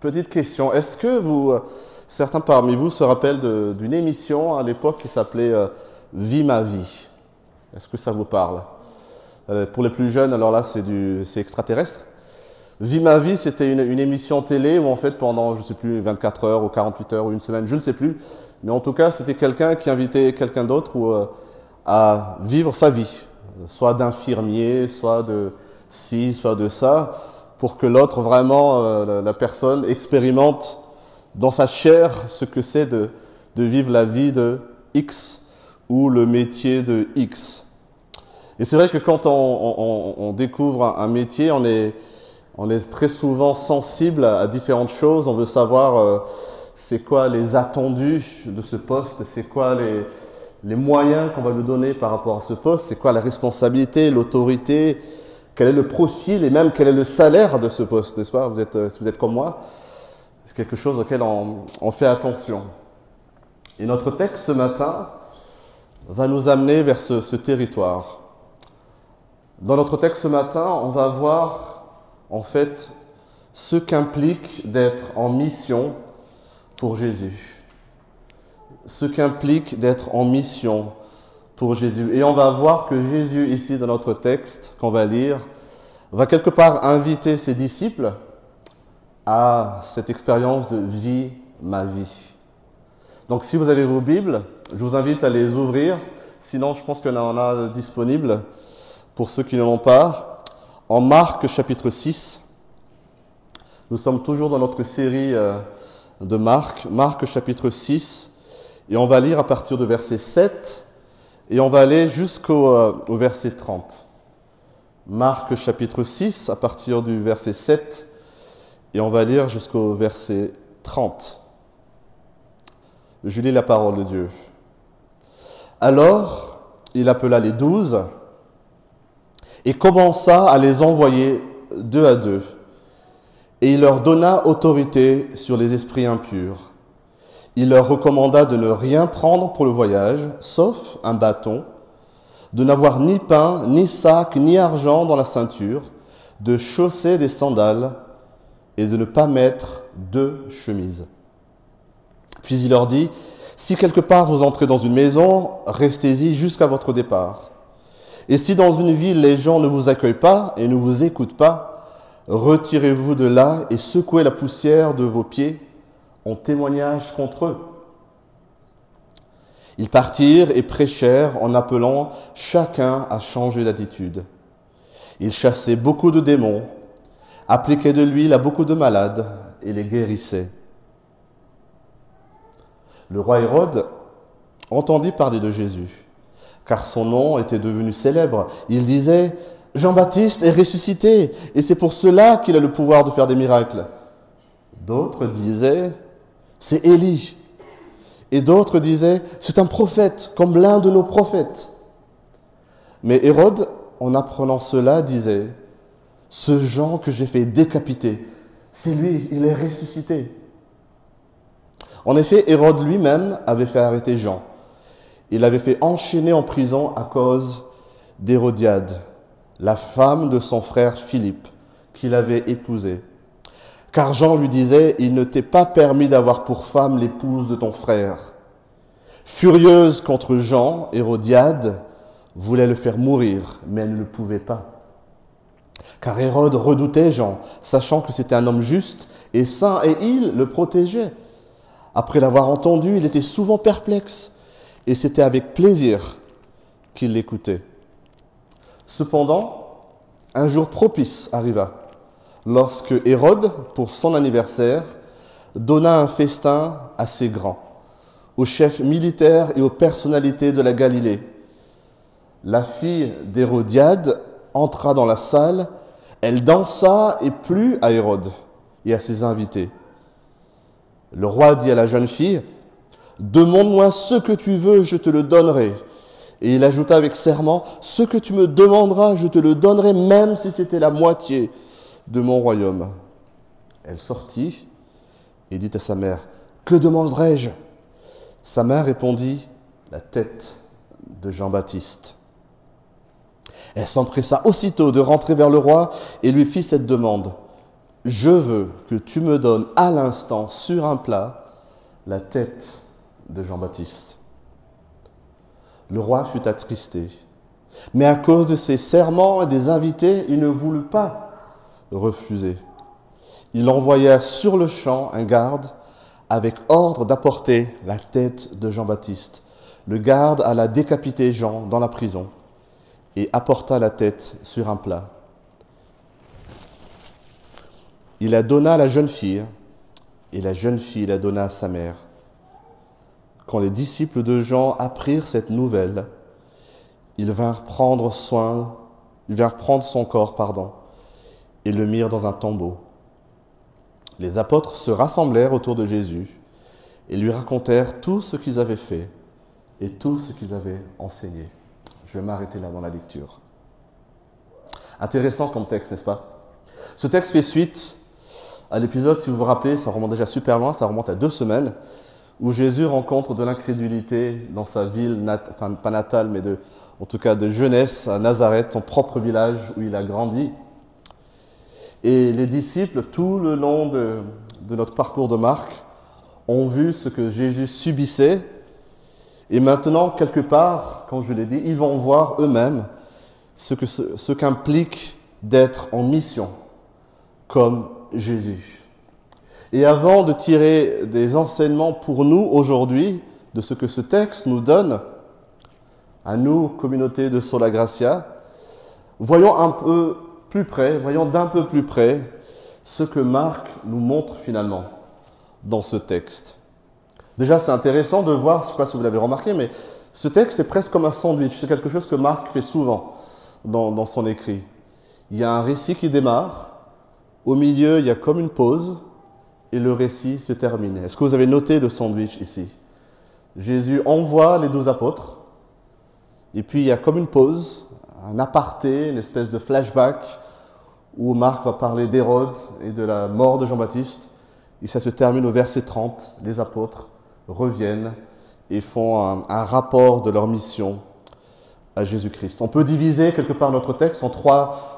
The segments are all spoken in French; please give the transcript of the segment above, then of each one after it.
Petite question, est-ce que vous, euh, certains parmi vous se rappellent d'une émission à l'époque qui s'appelait euh, Vie ma vie? Est-ce que ça vous parle? Euh, Pour les plus jeunes, alors là c'est extraterrestre. Vie ma vie, c'était une, émission télé où en fait pendant, je sais plus, 24 heures ou 48 heures ou une semaine, je ne sais plus, mais en tout cas c'était quelqu'un qui invitait quelqu'un d'autre euh, à vivre sa vie, soit d'infirmier, soit de ci, soit de ça, pour que l'autre vraiment, euh, la, personne expérimente dans sa chair ce que c'est de, vivre la vie de X ou le métier de X. Et c'est vrai que quand on, découvre un, métier, on est, très souvent sensible à, différentes choses. On veut savoir euh, c'est quoi les attendus de ce poste, c'est quoi les, les moyens qu'on va nous donner par rapport à ce poste, c'est quoi la responsabilité, l'autorité, quel est le profil et même quel est le salaire de ce poste, n'est-ce pas? Vous êtes, euh, Si vous êtes comme moi, c'est quelque chose auquel on, fait attention. Et notre texte ce matin va nous amener vers ce territoire. Dans notre texte ce matin, on va voir en fait ce qu'implique d'être en mission pour Jésus. Ce qu'implique d'être en mission pour Jésus. Et on va voir que Jésus, ici dans notre texte qu'on va lire, va quelque part inviter ses disciples à cette expérience de vie, ma vie. Donc si vous avez vos Bibles, je vous invite à les ouvrir. Sinon, je pense qu'on en a disponible pour ceux qui n'en ont pas. En Marc chapitre 6, nous sommes toujours dans notre série euh, de Marc, Marc chapitre 6, et on va lire à partir de verset 7 et on va aller jusqu'au euh, verset 30. Marc chapitre 6 à partir du verset 7 et on va lire jusqu'au verset 30. Je lis la parole de Dieu. Alors, il appela les douze et commença à les envoyer deux à deux. Et il leur donna autorité sur les esprits impurs. Il leur recommanda de ne rien prendre pour le voyage, sauf un bâton, de n'avoir ni pain, ni sac, ni argent dans la ceinture, de chausser des sandales et de ne pas mettre deux chemises. Puis il leur dit, si quelque part vous entrez dans une maison, restez-y jusqu'à votre départ. Et si dans une ville les gens ne vous accueillent pas et ne vous écoutent pas, retirez-vous de là et secouez la poussière de vos pieds en témoignage contre eux. Ils partirent et prêchèrent en appelant chacun à changer d'attitude. Ils chassaient beaucoup de démons, appliquaient de l'huile à beaucoup de malades et les guérissaient. Le roi Hérode entendit parler de Jésus, car son nom était devenu célèbre. Il disait, Jean-Baptiste est ressuscité, et c'est pour cela qu'il a le pouvoir de faire des miracles. D'autres disaient, c'est Élie. Et d'autres disaient, c'est un prophète, comme l'un de nos prophètes. Mais Hérode, en apprenant cela, disait, ce Jean que j'ai fait décapiter, c'est lui, il est ressuscité. En effet, Hérode lui-même avait fait arrêter Jean. Il l'avait fait enchaîner en prison à cause d'Hérodiade, la femme de son frère Philippe, qu'il avait épousée. Car Jean lui disait, il ne t'est pas permis d'avoir pour femme l'épouse de ton frère. Furieuse contre Jean, Hérodiade voulait le faire mourir, mais elle ne le pouvait pas. Car Hérode redoutait Jean, sachant que c'était un homme juste et saint, et il le protégeait. Après l'avoir entendu, il était souvent perplexe, et c'était avec plaisir qu'il l'écoutait. Cependant, un jour propice arriva, lorsque Hérode, pour son anniversaire, donna un festin assez grand aux chefs militaires et aux personnalités de la Galilée. La fille d'Hérodiade entra dans la salle, elle dansa et plut à Hérode et à ses invités. Le roi dit à la jeune fille, Demande-moi ce que tu veux, je te le donnerai. Et il ajouta avec serment, Ce que tu me demanderas, je te le donnerai, même si c'était la moitié de mon royaume. Elle sortit et dit à sa mère, Que demanderai-je? Sa mère répondit, La tête de Jean-Baptiste. Elle s'empressa aussitôt de rentrer vers le roi et lui fit cette demande. je veux que tu me donnes à l'instant sur un plat la tête de Jean-Baptiste. Le roi fut attristé, mais à cause de ses serments et des invités, il ne voulut pas refuser. Il envoya sur le champ un garde avec ordre d'apporter la tête de Jean-Baptiste. Le garde alla décapiter Jean dans la prison et apporta la tête sur un plat. Il la donna à la jeune fille, et la jeune fille la donna à sa mère. Quand les disciples de Jean apprirent cette nouvelle, ils vinrent prendre soin, ils vinrent prendre son corps, pardon, et le mirent dans un tombeau. Les apôtres se rassemblèrent autour de Jésus et lui racontèrent tout ce qu'ils avaient fait et tout ce qu'ils avaient enseigné. Je vais m'arrêter là dans la lecture. Intéressant comme texte, n'est-ce pas? Ce texte fait suite à l'épisode, si vous vous rappelez, ça remonte déjà super loin, ça remonte à deux semaines, où Jésus rencontre de l'incrédulité dans sa ville, enfin pas natale, mais en tout cas de jeunesse, à Nazareth, son propre village où il a grandi. Et les disciples, tout le long de, notre parcours de Marc, ont vu ce que Jésus subissait. Et maintenant, quelque part, comme je l'ai dit, ils vont voir eux-mêmes ce que ce qu'implique d'être en mission, comme Jésus. Et avant de tirer des enseignements pour nous aujourd'hui de ce que ce texte nous donne, à nous, communauté de Sola Gracia, voyons un peu plus près, voyons d'un peu plus près ce que Marc nous montre finalement dans ce texte. Déjà, c'est intéressant de voir, je ne sais pas si vous l'avez remarqué, mais ce texte est presque comme un sandwich. C'est quelque chose que Marc fait souvent dans, dans son écrit. Il y a un récit qui démarre, au milieu, il y a comme une pause, et le récit se termine. Est-ce que vous avez noté le sandwich ici? Jésus envoie les douze apôtres, et puis il y a comme une pause, un aparté, une espèce de flashback où Marc va parler d'Hérode et de la mort de Jean-Baptiste. Et ça se termine au verset 30. Les apôtres reviennent et font un, un rapport de leur mission à Jésus-Christ. On peut diviser quelque part notre texte en trois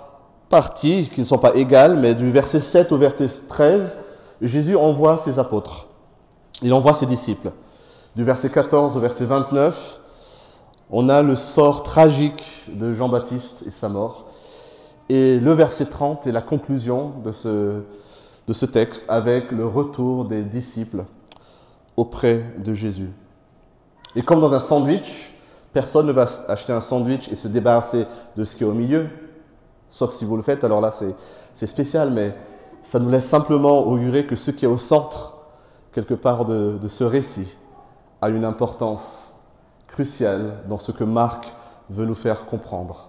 parties qui ne sont pas égales, mais du verset 7 au verset 13, Jésus envoie ses apôtres. Il envoie ses disciples. Du verset 14 au verset 29, on a le sort tragique de Jean-Baptiste et sa mort. Et le verset 30 est la conclusion de ce, de ce texte avec le retour des disciples auprès de Jésus. Et comme dans un sandwich, personne ne va acheter un sandwich et se débarrasser de ce qui est au milieu, sauf si vous le faites, alors là c'est spécial, mais ça nous laisse simplement augurer que ce qui est au centre, quelque part, de, de ce récit a une importance crucial dans ce que Marc veut nous faire comprendre.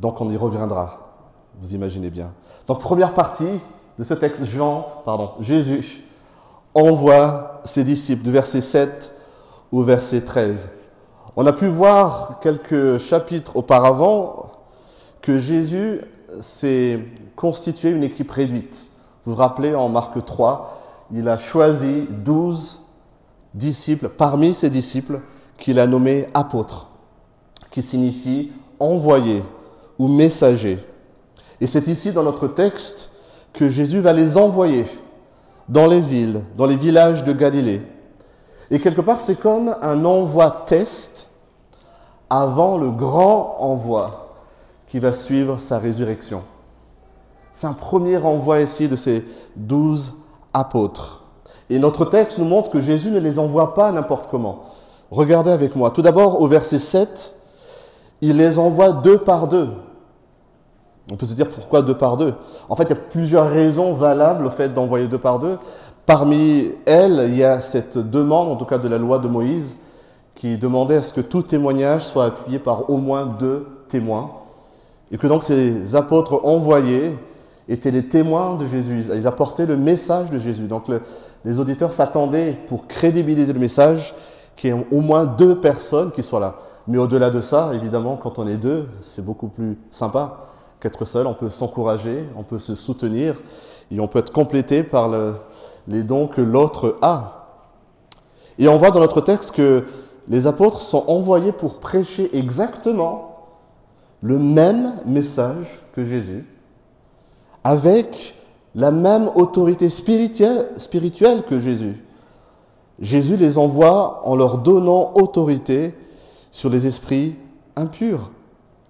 Donc on y reviendra, vous imaginez bien. Donc première partie de ce texte, Jean, pardon, Jésus envoie ses disciples du verset 7 au verset 13. On a pu voir quelques chapitres auparavant que Jésus s'est constitué une équipe réduite. Vous vous rappelez en Marc 3, il a choisi 12 disciples, parmi ses disciples, qu'il a nommés apôtres, qui signifie envoyé ou messager. Et c'est ici dans notre texte que Jésus va les envoyer dans les villes, dans les villages de Galilée. Et quelque part, c'est comme un envoi test avant le grand envoi qui va suivre sa résurrection. C'est un premier envoi ici de ces douze apôtres. Et notre texte nous montre que Jésus ne les envoie pas n'importe comment. Regardez avec moi. Tout d'abord, au verset 7, il les envoie deux par deux. On peut se dire pourquoi deux par deux? En fait, il y a plusieurs raisons valables au fait d'envoyer deux par deux. Parmi elles, il y a cette demande, en tout cas de la loi de Moïse, qui demandait à ce que tout témoignage soit appuyé par au moins deux témoins. Et que donc ces apôtres envoyés étaient les témoins de Jésus. Ils apportaient le message de Jésus. Donc le, les auditeurs s'attendaient, pour crédibiliser le message, qu'il y ait au moins deux personnes qui soient là. Mais au-delà de ça, évidemment, quand on est deux, c'est beaucoup plus sympa qu'être seul. On peut s'encourager, on peut se soutenir et on peut être complété par les dons que l'autre a. Et on voit dans notre texte que les apôtres sont envoyés pour prêcher exactement le même message que Jésus, avec la même autorité spirituelle que Jésus. Jésus les envoie en leur donnant autorité sur les esprits impurs.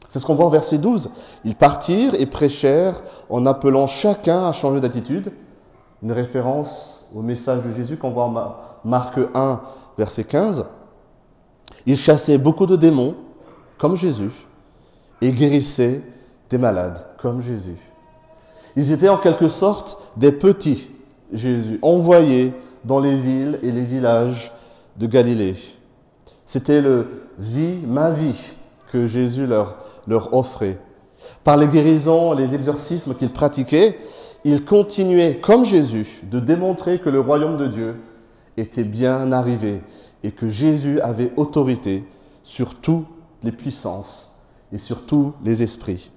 C'est ce qu'on voit en verset 12. Ils partirent et prêchèrent en appelant chacun à changer d'attitude. Une référence au message de Jésus qu'on voit en Marc 1, verset 15. Ils chassaient beaucoup de démons, comme Jésus, et guérissaient des malades, comme Jésus. Ils étaient en quelque sorte des petits Jésus, envoyés dans les villes et les villages de Galilée. C'était le vie, ma vie que Jésus leur, offrait. Par les guérisons, les exorcismes qu'ils pratiquaient, ils continuaient, comme Jésus, de démontrer que le royaume de Dieu était bien arrivé et que Jésus avait autorité sur toutes les puissances et sur tous les esprits.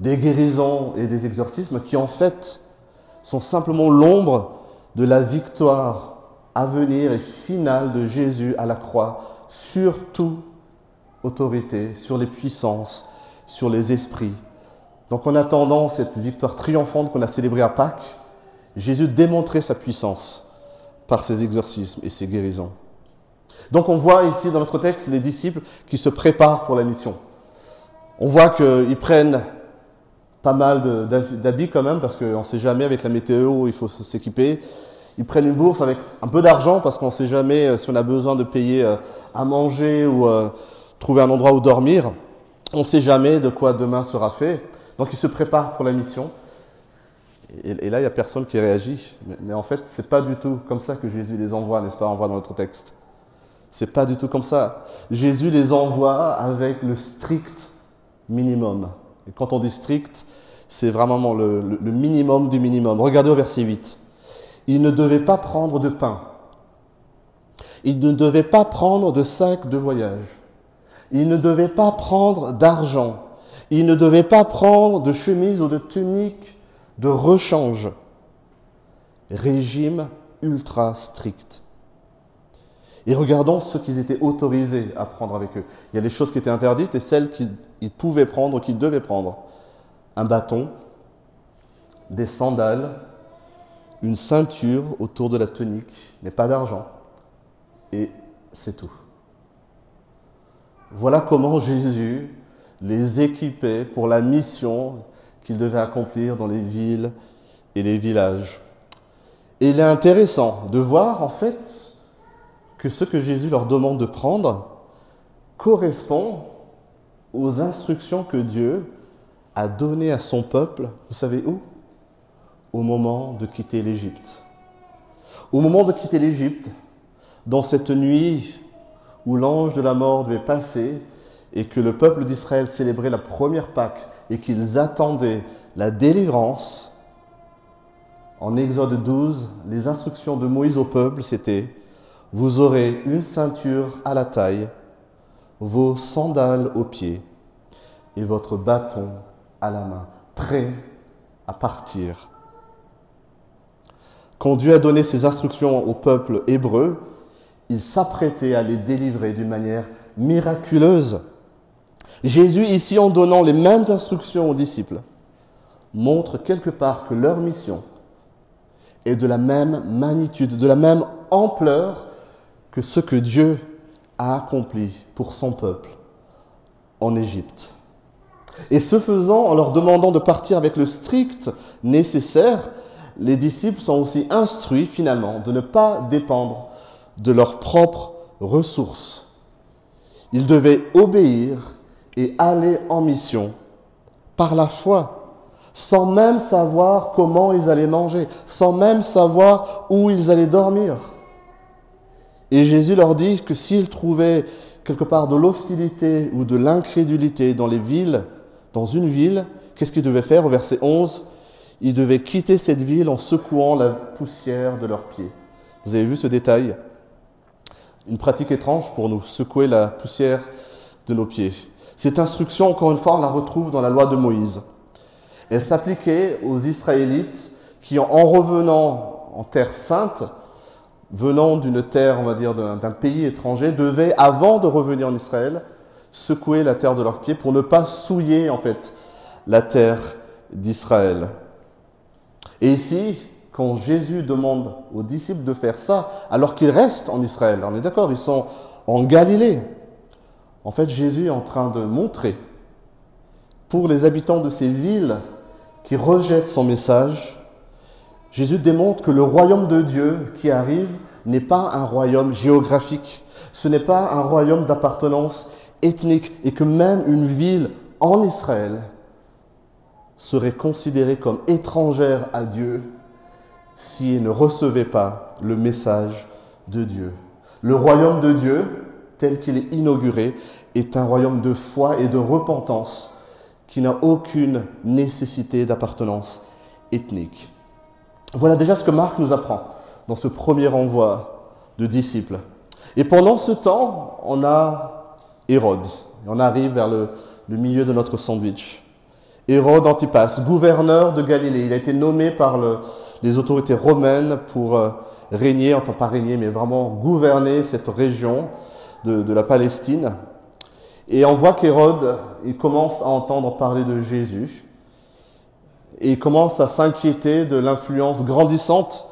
Des guérisons et des exorcismes qui en fait sont simplement l'ombre de la victoire à venir et finale de Jésus à la croix sur toute autorité, sur les puissances, sur les esprits. Donc en attendant cette victoire triomphante qu'on a célébrée à Pâques, Jésus démontrait sa puissance par ses exorcismes et ses guérisons. Donc on voit ici dans notre texte les disciples qui se préparent pour la mission. On voit qu'ils prennent pas mal d'habits quand même, parce qu'on ne sait jamais avec la météo, il faut s'équiper. Ils prennent une bourse avec un peu d'argent, parce qu'on ne sait jamais euh, si on a besoin de payer euh, à manger ou euh, trouver un endroit où dormir. On ne sait jamais de quoi demain sera fait. Donc ils se préparent pour la mission. Et, là, il n'y a personne qui réagit. Mais, en fait, c'est pas du tout comme ça que Jésus les envoie, n'est-ce pas, envoie dans notre texte. C'est pas du tout comme ça. Jésus les envoie avec le strict minimum. Quand on dit strict, c'est vraiment le, minimum du minimum. Regardez au verset 8. Il ne devait pas prendre de pain. Il ne devait pas prendre de sac de voyage. Il ne devait pas prendre d'argent. Il ne devait pas prendre de chemise ou de tunique de rechange. Régime ultra strict. Et regardons ce qu'ils étaient autorisés à prendre avec eux. Il y a des choses qui étaient interdites et celles qu'ils pouvaient prendre, qu'ils devaient prendre. Un bâton, des sandales, une ceinture autour de la tunique, mais pas d'argent. Et c'est tout. Voilà comment Jésus les équipait pour la mission qu'ils devaient accomplir dans les villes et les villages. Et il est intéressant de voir en fait que ce que Jésus leur demande de prendre correspond aux instructions que Dieu a données à son peuple, vous savez où? Au moment de quitter l'Égypte. Au moment de quitter l'Égypte, dans cette nuit où l'ange de la mort devait passer et que le peuple d'Israël célébrait la première Pâque et qu'ils attendaient la délivrance, en Exode 12, les instructions de Moïse au peuple, c'était vous aurez une ceinture à la taille, vos sandales aux pieds et votre bâton à la main, prêt à partir. Quand Dieu a donné ses instructions au peuple hébreu, il s'apprêtait à les délivrer d'une manière miraculeuse. Jésus, ici, en donnant les mêmes instructions aux disciples, montre quelque part que leur mission est de la même magnitude, de la même ampleur que ce que Dieu a accompli pour son peuple en Égypte. Et ce faisant, en leur demandant de partir avec le strict nécessaire, les disciples sont aussi instruits finalement de ne pas dépendre de leurs propres ressources. Ils devaient obéir et aller en mission par la foi, sans même savoir comment ils allaient manger, sans même savoir où ils allaient dormir. Et Jésus leur dit que s'ils trouvaient quelque part de l'hostilité ou de l'incrédulité dans les villes, dans une ville, qu'est-ce qu'ils devaient faire au verset 11 Ils devaient quitter cette ville en secouant la poussière de leurs pieds. Vous avez vu ce détail? Une pratique étrange pour nous, secouer la poussière de nos pieds. Cette instruction, encore une fois, on la retrouve dans la loi de Moïse. Elle s'appliquait aux Israélites qui, en revenant en terre sainte, venant d'une terre, on va dire, d'un pays étranger, devaient, avant de revenir en Israël, secouer la terre de leurs pieds pour ne pas souiller, en fait, la terre d'Israël. Et ici, quand Jésus demande aux disciples de faire ça, alors qu'ils restent en Israël, on est d'accord, ils sont en Galilée. En fait, Jésus est en train de montrer pour les habitants de ces villes qui rejettent son message, Jésus démontre que le royaume de Dieu qui arrive n'est pas un royaume géographique, ce n'est pas un royaume d'appartenance ethnique, et que même une ville en Israël serait considérée comme étrangère à Dieu si elle ne recevait pas le message de Dieu. Le royaume de Dieu, tel qu'il est inauguré, est un royaume de foi et de repentance qui n'a aucune nécessité d'appartenance ethnique. Voilà déjà ce que Marc nous apprend dans ce premier envoi de disciples. Et pendant ce temps, on a Hérode. on arrive vers le, milieu de notre sandwich. Hérode Antipas, gouverneur de Galilée. Il a été nommé par le, les autorités romaines pour euh, régner, enfin pas régner, mais vraiment gouverner cette région de, de la Palestine. Et on voit qu'Hérode, il commence à entendre parler de Jésus. Et il commence à s'inquiéter de l'influence grandissante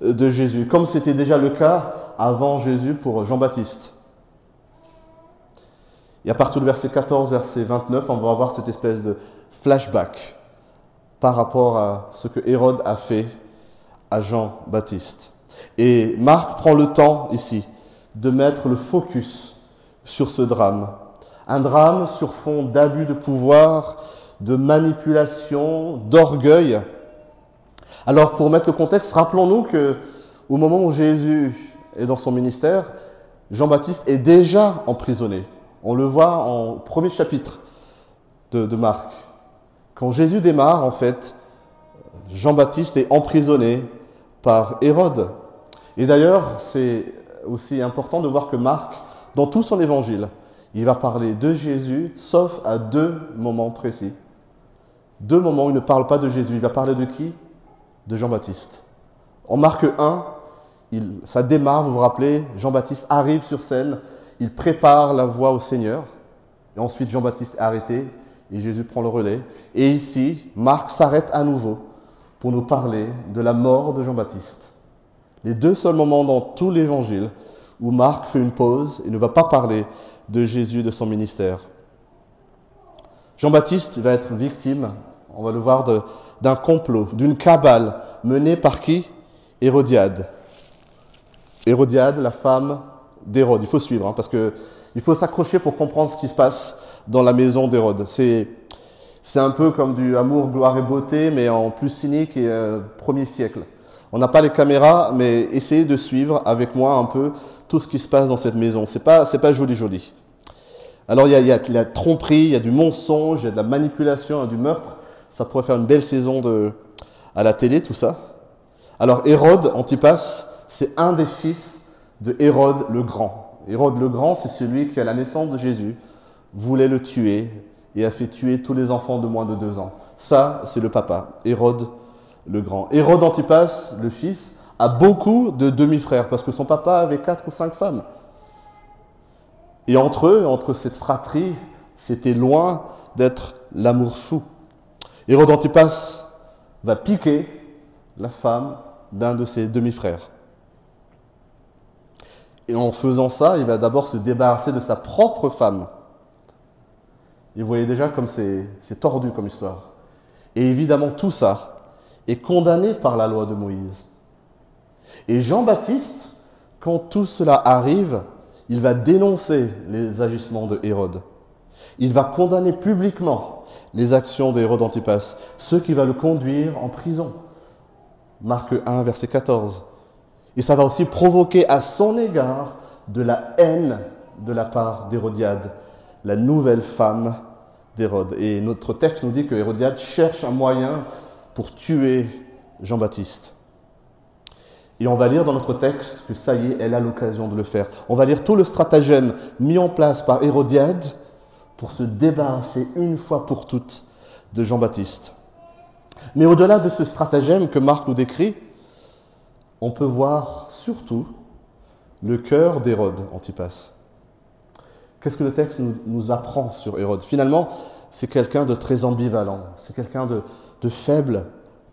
de Jésus, comme c'était déjà le cas avant Jésus pour Jean-Baptiste. Et à partir du verset 14, verset 29, on va avoir cette espèce de flashback par rapport à ce que Hérode a fait à Jean-Baptiste. Et Marc prend le temps ici de mettre le focus sur ce drame. Un drame sur fond d'abus de pouvoir, de manipulation, d'orgueil. Alors pour mettre le contexte, rappelons-nous que au moment où Jésus est dans son ministère, Jean-Baptiste est déjà emprisonné. On le voit en premier chapitre de, de Marc. Quand Jésus démarre, en fait, Jean-Baptiste est emprisonné par Hérode. Et d'ailleurs, c'est aussi important de voir que Marc, dans tout son évangile, il va parler de Jésus, sauf à deux moments précis. Deux moments où il ne parle pas de Jésus. Il va parler de qui? De Jean-Baptiste. En Marc 1, il, ça démarre, vous vous rappelez, Jean-Baptiste arrive sur scène, il prépare la voie au Seigneur, et ensuite Jean-Baptiste est arrêté, et Jésus prend le relais. Et ici, Marc s'arrête à nouveau pour nous parler de la mort de Jean-Baptiste. Les deux seuls moments dans tout l'évangile où Marc fait une pause et ne va pas parler de Jésus, de son ministère. Jean-Baptiste va être victime, on va le voir, d'un complot, d'une cabale menée par qui? Hérodiade. Hérodiade, la femme d'Hérode. Il faut suivre, hein, parce que il faut s'accrocher pour comprendre ce qui se passe dans la maison d'Hérode. C'est c'est un peu comme du amour, gloire et beauté, mais en plus cynique et euh, premier siècle. On n'a pas les caméras, mais essayez de suivre avec moi un peu tout ce qui se passe dans cette maison. C'est pas, pas joli, joli. Alors il y a, la tromperie, il y a du mensonge, il y a de la manipulation, il y a du meurtre. Ça pourrait faire une belle saison de, à la télé, tout ça. Alors Hérode, Antipas, c'est un des fils de Hérode le Grand. Hérode le Grand, c'est celui qui, à la naissance de Jésus, voulait le tuer et a fait tuer tous les enfants de moins de deux ans. Ça, c'est le papa, Hérode le Grand. Hérode Antipas, le fils, a beaucoup de demi-frères parce que son papa avait quatre ou cinq femmes. Et entre eux, entre cette fratrie, c'était loin d'être l'amour fou. Hérode Antipas va piquer la femme d'un de ses demi-frères. Et en faisant ça, il va d'abord se débarrasser de sa propre femme. Et vous voyez déjà comme c'est tordu comme histoire. Et évidemment, tout ça est condamné par la loi de Moïse. Et Jean-Baptiste, quand tout cela arrive, il va dénoncer les agissements de Hérode. Il va condamner publiquement les actions d'Hérode Antipas, ce qui va le conduire en prison. Marc 1, verset 14. Et ça va aussi provoquer à son égard de la haine de la part d'Hérodiade, la nouvelle femme d'Hérode. Et notre texte nous dit que Hérodiade cherche un moyen pour tuer Jean-Baptiste. Et on va lire dans notre texte que ça y est, elle a l'occasion de le faire. On va lire tout le stratagème mis en place par Hérodiade pour se débarrasser une fois pour toutes de Jean-Baptiste. Mais au-delà de ce stratagème que Marc nous décrit, on peut voir surtout le cœur d'Hérode Antipas. Qu'est-ce que le texte nous, apprend sur Hérode? Finalement, c'est quelqu'un de très ambivalent, c'est quelqu'un de, faible,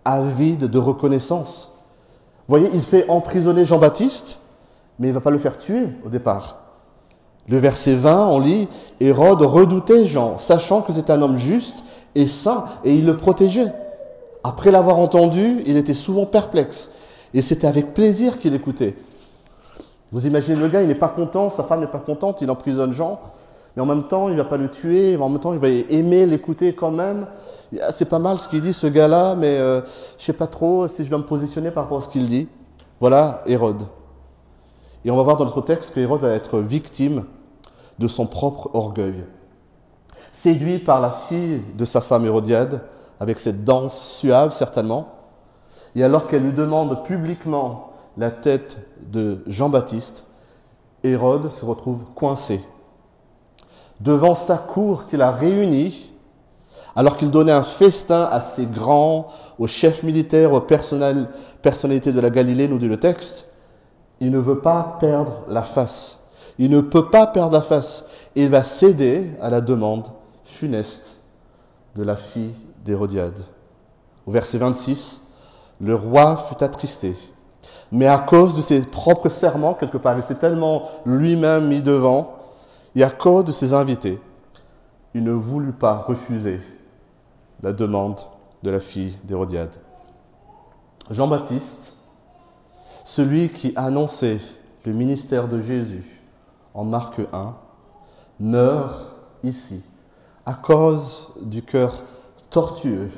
avide de reconnaissance. Vous voyez, il fait emprisonner Jean-Baptiste, mais il ne va pas le faire tuer au départ. Le verset 20, on lit, Hérode redoutait Jean, sachant que c'est un homme juste et saint, et il le protégeait. Après l'avoir entendu, il était souvent perplexe, et c'était avec plaisir qu'il écoutait. Vous imaginez le gars, il n'est pas content, sa femme n'est pas contente, il emprisonne Jean, mais en même temps, il va pas le tuer, en même temps, il va aimer l'écouter quand même. Ah, c'est pas mal ce qu'il dit, ce gars-là, mais euh, je sais pas trop si je dois me positionner par rapport à ce qu'il dit. Voilà Hérode. Et on va voir dans notre texte que Hérode va être victime de son propre orgueil. Séduit par la fille de sa femme Hérodiade, avec cette danse suave certainement, et alors qu'elle lui demande publiquement la tête de Jean-Baptiste, Hérode se retrouve coincé. Devant sa cour qu'il a réunie, alors qu'il donnait un festin à ses grands, aux chefs militaires, aux personnalités de la Galilée, nous dit le texte, il ne veut pas perdre la face. Il ne peut pas perdre la face. Il va céder à la demande funeste de la fille d'Hérodiade. Au verset 26, le roi fut attristé. Mais à cause de ses propres serments, quelque part, il s'est tellement lui-même mis devant, et à cause de ses invités, il ne voulut pas refuser la demande de la fille d'Hérodiade. Jean-Baptiste, celui qui annonçait le ministère de Jésus en Marc 1, meurt ici à cause du cœur tortueux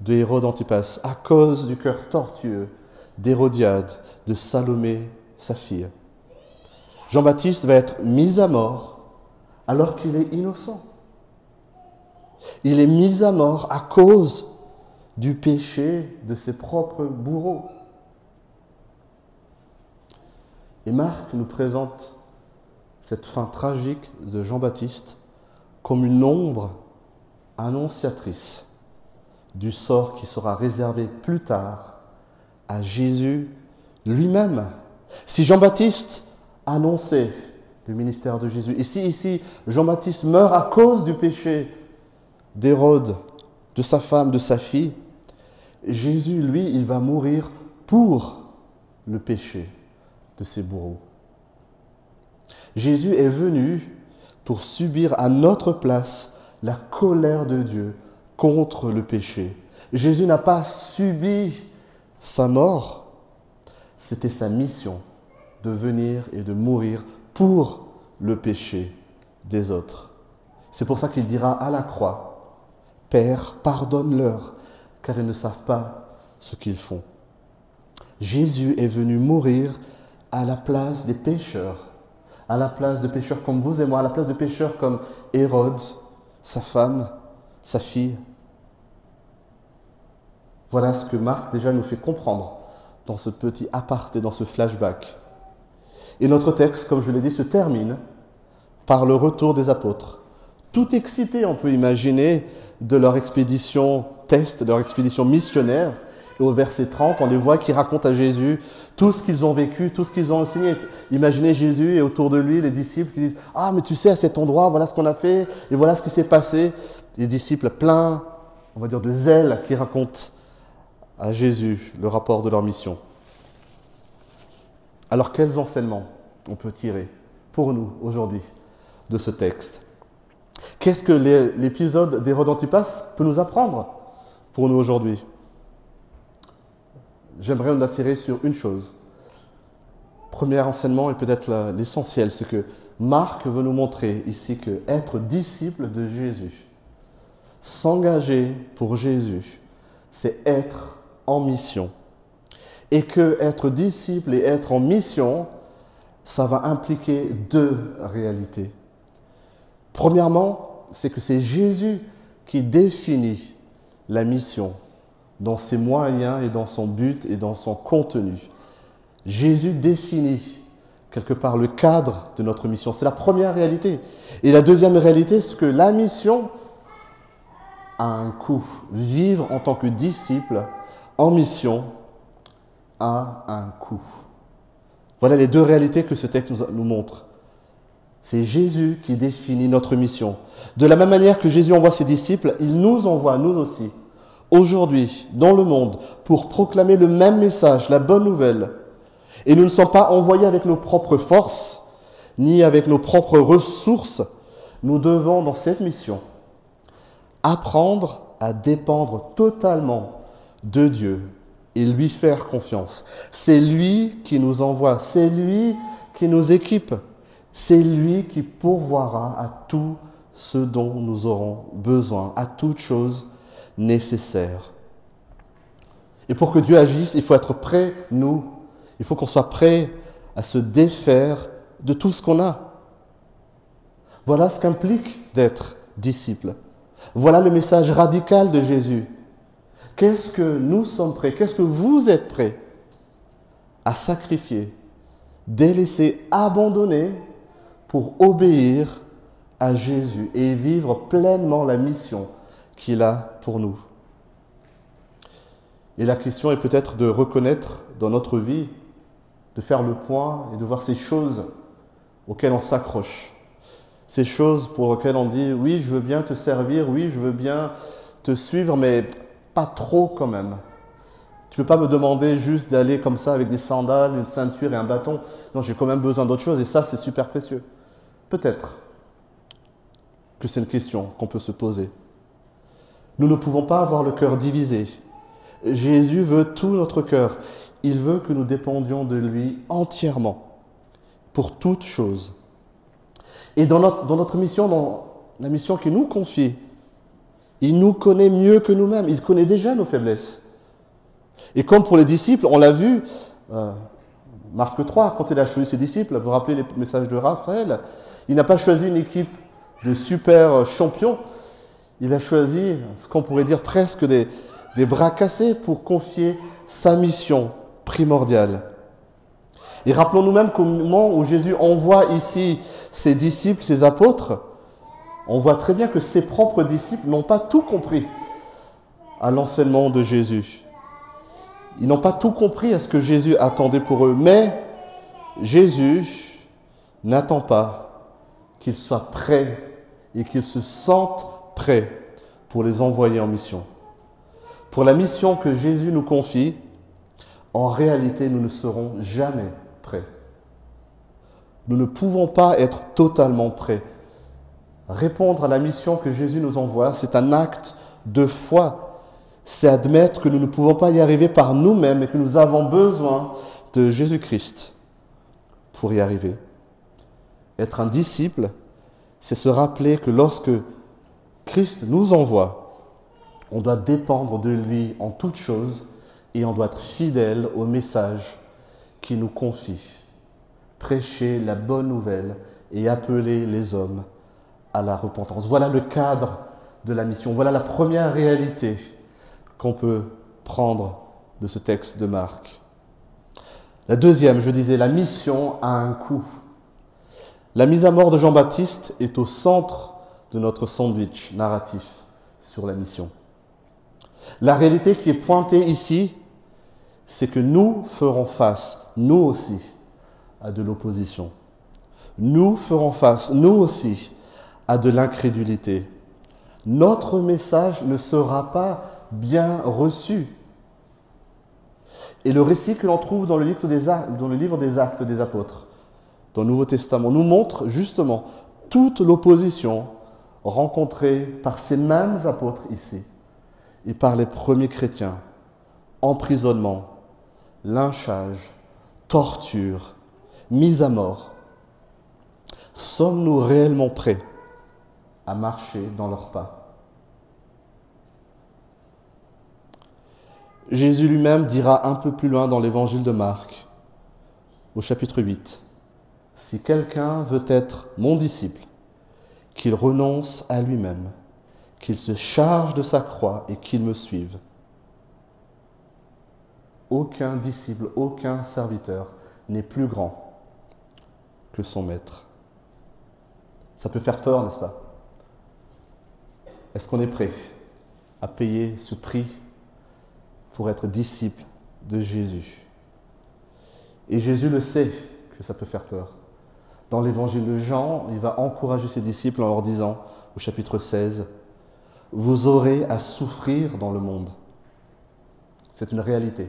de Hérode Antipas, à cause du cœur tortueux d'Hérodiade, de Salomé, sa fille. Jean-Baptiste va être mis à mort alors qu'il est innocent. Il est mis à mort à cause du péché de ses propres bourreaux. Et Marc nous présente cette fin tragique de Jean-Baptiste comme une ombre annonciatrice du sort qui sera réservé plus tard à Jésus lui-même. Si Jean-Baptiste annonçait le ministère de Jésus, ici, ici, Jean-Baptiste meurt à cause du péché d'Hérode, de sa femme, de sa fille, Jésus, lui, il va mourir pour le péché de ses bourreaux. Jésus est venu pour subir à notre place la colère de Dieu contre le péché. Jésus n'a pas subi sa mort, c'était sa mission de venir et de mourir pour le péché des autres. C'est pour ça qu'il dira à la croix, Père, pardonne-leur, car ils ne savent pas ce qu'ils font. Jésus est venu mourir à la place des pécheurs, à la place de pécheurs comme vous et moi, à la place de pécheurs comme Hérode, sa femme, sa fille. Voilà ce que Marc déjà nous fait comprendre dans ce petit aparté, dans ce flashback. Et notre texte, comme je l'ai dit, se termine par le retour des apôtres tout excité, on peut imaginer, de leur expédition test, de leur expédition missionnaire. Et au verset 30, on les voit qui racontent à Jésus tout ce qu'ils ont vécu, tout ce qu'ils ont enseigné. Imaginez Jésus et autour de lui les disciples qui disent Ah, mais tu sais, à cet endroit, voilà ce qu'on a fait et voilà ce qui s'est passé. Les disciples pleins, on va dire, de zèle qui racontent à Jésus le rapport de leur mission. Alors, quels enseignements on peut tirer pour nous aujourd'hui de ce texte? Qu'est-ce que l'épisode des Antipas peut nous apprendre pour nous aujourd'hui? J'aimerais nous attirer sur une chose. Premier enseignement et peut-être l'essentiel, c'est que Marc veut nous montrer ici que être disciple de Jésus, s'engager pour Jésus, c'est être en mission. Et que être disciple et être en mission, ça va impliquer deux réalités. Premièrement, c'est que c'est Jésus qui définit la mission dans ses moyens et dans son but et dans son contenu. Jésus définit quelque part le cadre de notre mission. C'est la première réalité. Et la deuxième réalité, c'est que la mission a un coût. Vivre en tant que disciple en mission a un coût. Voilà les deux réalités que ce texte nous montre. C'est Jésus qui définit notre mission. De la même manière que Jésus envoie ses disciples, il nous envoie, nous aussi, aujourd'hui dans le monde pour proclamer le même message, la bonne nouvelle. Et nous ne sommes pas envoyés avec nos propres forces, ni avec nos propres ressources. Nous devons, dans cette mission, apprendre à dépendre totalement de Dieu et lui faire confiance. C'est lui qui nous envoie, c'est lui qui nous équipe, c'est lui qui pourvoira à tout ce dont nous aurons besoin, à toute chose nécessaire. Et pour que Dieu agisse, il faut être prêt, nous, il faut qu'on soit prêt à se défaire de tout ce qu'on a. Voilà ce qu'implique d'être disciple. Voilà le message radical de Jésus. Qu'est-ce que nous sommes prêts, qu'est-ce que vous êtes prêts à sacrifier, délaisser, abandonner pour obéir à Jésus et vivre pleinement la mission qu'il a pour nous. Et la question est peut-être de reconnaître dans notre vie, de faire le point et de voir ces choses auxquelles on s'accroche. Ces choses pour lesquelles on dit oui, je veux bien te servir, oui, je veux bien te suivre, mais pas trop quand même. Tu peux pas me demander juste d'aller comme ça avec des sandales, une ceinture et un bâton. Non, j'ai quand même besoin d'autre chose et ça, c'est super précieux. Peut-être que c'est une question qu'on peut se poser. Nous ne pouvons pas avoir le cœur divisé. Jésus veut tout notre cœur. Il veut que nous dépendions de lui entièrement, pour toute chose. Et dans notre, dans notre mission, dans la mission qu'il nous confie, il nous connaît mieux que nous-mêmes. Il connaît déjà nos faiblesses. Et comme pour les disciples, on l'a vu, euh, Marc 3, quand il a choisi ses disciples, vous vous rappelez les messages de Raphaël, il n'a pas choisi une équipe de super champions, il a choisi ce qu'on pourrait dire presque des, bras cassés pour confier sa mission primordiale. Et rappelons-nous même qu'au moment où Jésus envoie ici ses disciples, ses apôtres, on voit très bien que ses propres disciples n'ont pas tout compris à l'enseignement de Jésus. Ils n'ont pas tout compris à ce que Jésus attendait pour eux. Mais Jésus n'attend pas qu'ils soient prêts et qu'ils se sentent prêts pour les envoyer en mission. Pour la mission que Jésus nous confie, en réalité, nous ne serons jamais prêts. Nous ne pouvons pas être totalement prêts. Répondre à la mission que Jésus nous envoie, c'est un acte de foi. C'est admettre que nous ne pouvons pas y arriver par nous-mêmes et que nous avons besoin de Jésus-Christ pour y arriver. Être un disciple, c'est se rappeler que lorsque Christ nous envoie, on doit dépendre de lui en toutes choses et on doit être fidèle au message qu'il nous confie. Prêcher la bonne nouvelle et appeler les hommes à la repentance. Voilà le cadre de la mission. Voilà la première réalité qu'on peut prendre de ce texte de Marc. La deuxième, je disais, la mission a un coût. La mise à mort de Jean-Baptiste est au centre de notre sandwich narratif sur la mission. La réalité qui est pointée ici, c'est que nous ferons face, nous aussi, à de l'opposition. Nous ferons face, nous aussi, à de l'incrédulité. Notre message ne sera pas bien reçu. Et le récit que l'on trouve dans le, livre des, dans le livre des Actes des Apôtres, dans le Nouveau Testament, nous montre justement toute l'opposition rencontrée par ces mêmes apôtres ici et par les premiers chrétiens. Emprisonnement, lynchage, torture, mise à mort. Sommes-nous réellement prêts à marcher dans leurs pas? Jésus lui-même dira un peu plus loin dans l'évangile de Marc, au chapitre 8, Si quelqu'un veut être mon disciple, qu'il renonce à lui-même, qu'il se charge de sa croix et qu'il me suive. Aucun disciple, aucun serviteur n'est plus grand que son maître. Ça peut faire peur, n'est-ce pas? Est-ce qu'on est prêt à payer ce prix pour être disciple de Jésus? Et Jésus le sait que ça peut faire peur. Dans l'évangile de Jean, il va encourager ses disciples en leur disant, au chapitre 16, Vous aurez à souffrir dans le monde, C'est une réalité.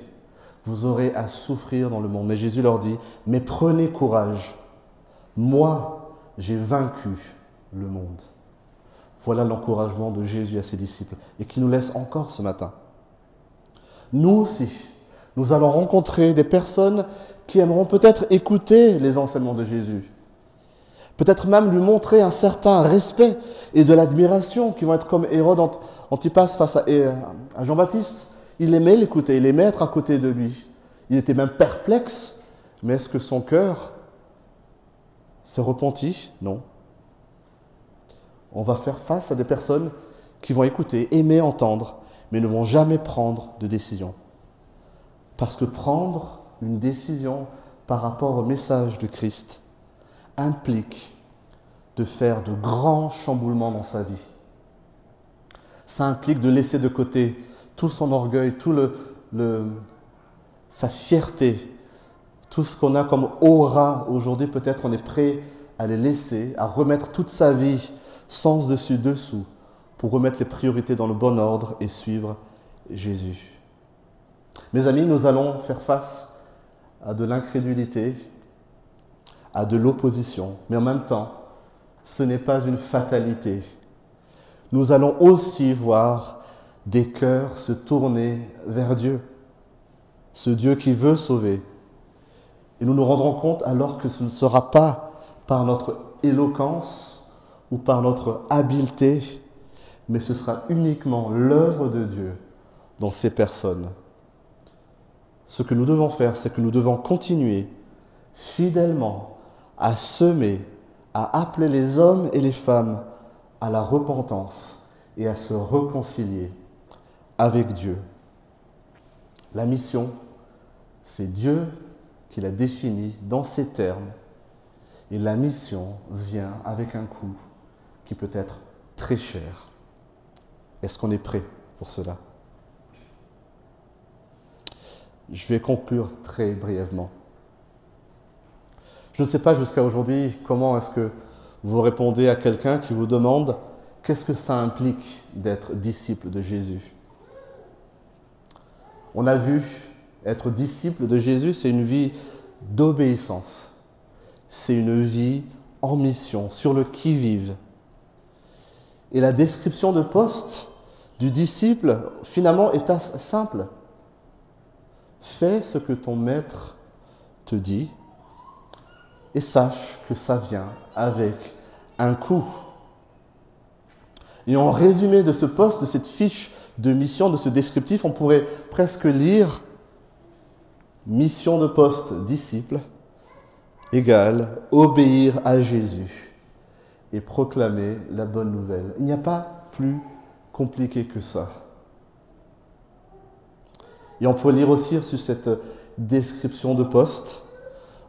Vous aurez à souffrir dans le monde. Mais Jésus leur dit, mais prenez courage. Moi, j'ai vaincu le monde. Voilà l'encouragement de Jésus à ses disciples et qui nous laisse encore ce matin. Nous aussi, nous allons rencontrer des personnes qui aimeront peut-être écouter les enseignements de Jésus, peut-être même lui montrer un certain respect et de l'admiration, qui vont être comme Hérode Antipas face à, Jean-Baptiste. Il aimait l'écouter, il aimait être à côté de lui. Il était même perplexe, mais est-ce que son cœur s'est repenti Non. On va faire face à des personnes qui vont écouter, aimer entendre, mais ne vont jamais prendre de décision. Parce que prendre une décision par rapport au message de Christ implique de faire de grands chamboulements dans sa vie. Ça implique de laisser de côté tout son orgueil, tout le, sa fierté, tout ce qu'on a comme aura aujourd'hui, peut-être on est prêt à les laisser, à remettre toute sa vie sens dessus dessous pour remettre les priorités dans le bon ordre et suivre Jésus. Mes amis, nous allons faire face à de l'incrédulité, à de l'opposition, mais en même temps, ce n'est pas une fatalité. Nous allons aussi voir des cœurs se tourner vers Dieu, ce Dieu qui veut sauver. Et nous nous rendrons compte alors que ce ne sera pas par notre éloquence ou par notre habileté, mais ce sera uniquement l'œuvre de Dieu dans ces personnes. Ce que nous devons faire, c'est que nous devons continuer fidèlement à semer, à appeler les hommes et les femmes à la repentance et à se réconcilier avec Dieu. La mission, c'est Dieu qui l'a définie dans ces termes. Et la mission vient avec un coût qui peut être très cher. Est-ce qu'on est prêt pour cela? Je vais conclure très brièvement. Je ne sais pas jusqu'à aujourd'hui comment est-ce que vous répondez à quelqu'un qui vous demande qu'est-ce que ça implique d'être disciple de Jésus? On a vu être disciple de Jésus, c'est une vie d'obéissance. C'est une vie en mission, sur le qui-vive. Et la description de poste du disciple, finalement, est assez simple. Fais ce que ton maître te dit et sache que ça vient avec un coût. Et en résumé de ce poste, de cette fiche de mission, de ce descriptif, on pourrait presque lire mission de poste disciple égale obéir à Jésus et proclamer la bonne nouvelle. Il n'y a pas plus compliqué que ça. Et on peut lire aussi sur cette description de poste,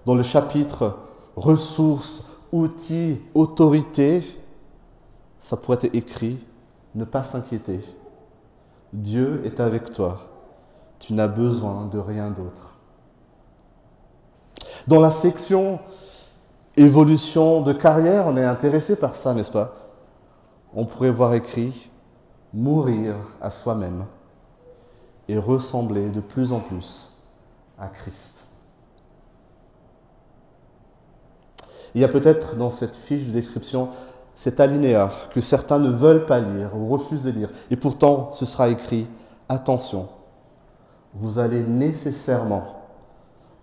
dans le chapitre ressources, outils, autorité, ça pourrait être écrit, ne pas s'inquiéter. Dieu est avec toi. Tu n'as besoin de rien d'autre. Dans la section évolution de carrière, on est intéressé par ça, n'est-ce pas? On pourrait voir écrit mourir à soi-même et ressembler de plus en plus à Christ. Il y a peut-être dans cette fiche de description cet alinéa que certains ne veulent pas lire ou refusent de lire. Et pourtant, ce sera écrit, attention, vous allez nécessairement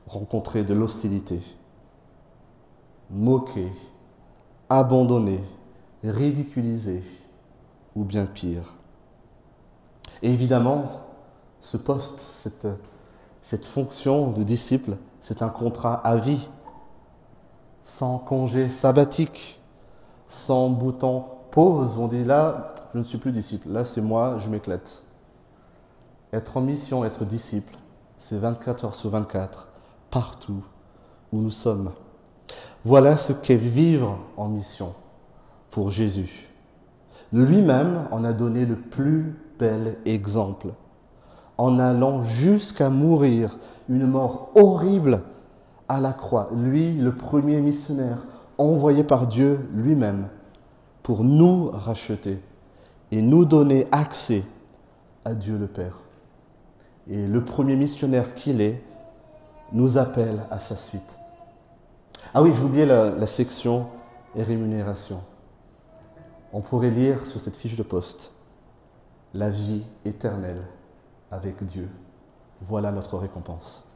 rencontrer de l'hostilité, moquer, abandonner, ridiculiser ou bien pire. Évidemment, ce poste, cette fonction de disciple, c'est un contrat à vie, sans congé sabbatique, sans bouton pause. On dit là, je ne suis plus disciple, là c'est moi, je m'éclate. Être en mission, être disciple, c'est 24 heures sur 24, partout où nous sommes. Voilà ce qu'est vivre en mission pour Jésus. Lui-même en a donné le plus bel exemple en allant jusqu'à mourir une mort horrible à la croix. Lui, le premier missionnaire, envoyé par Dieu lui-même pour nous racheter et nous donner accès à Dieu le Père. et le premier missionnaire qu'il est nous appelle à sa suite. Ah oui, oublié la, la section et rémunération. On pourrait lire sur cette fiche de poste la vie éternelle avec Dieu. Voilà notre récompense.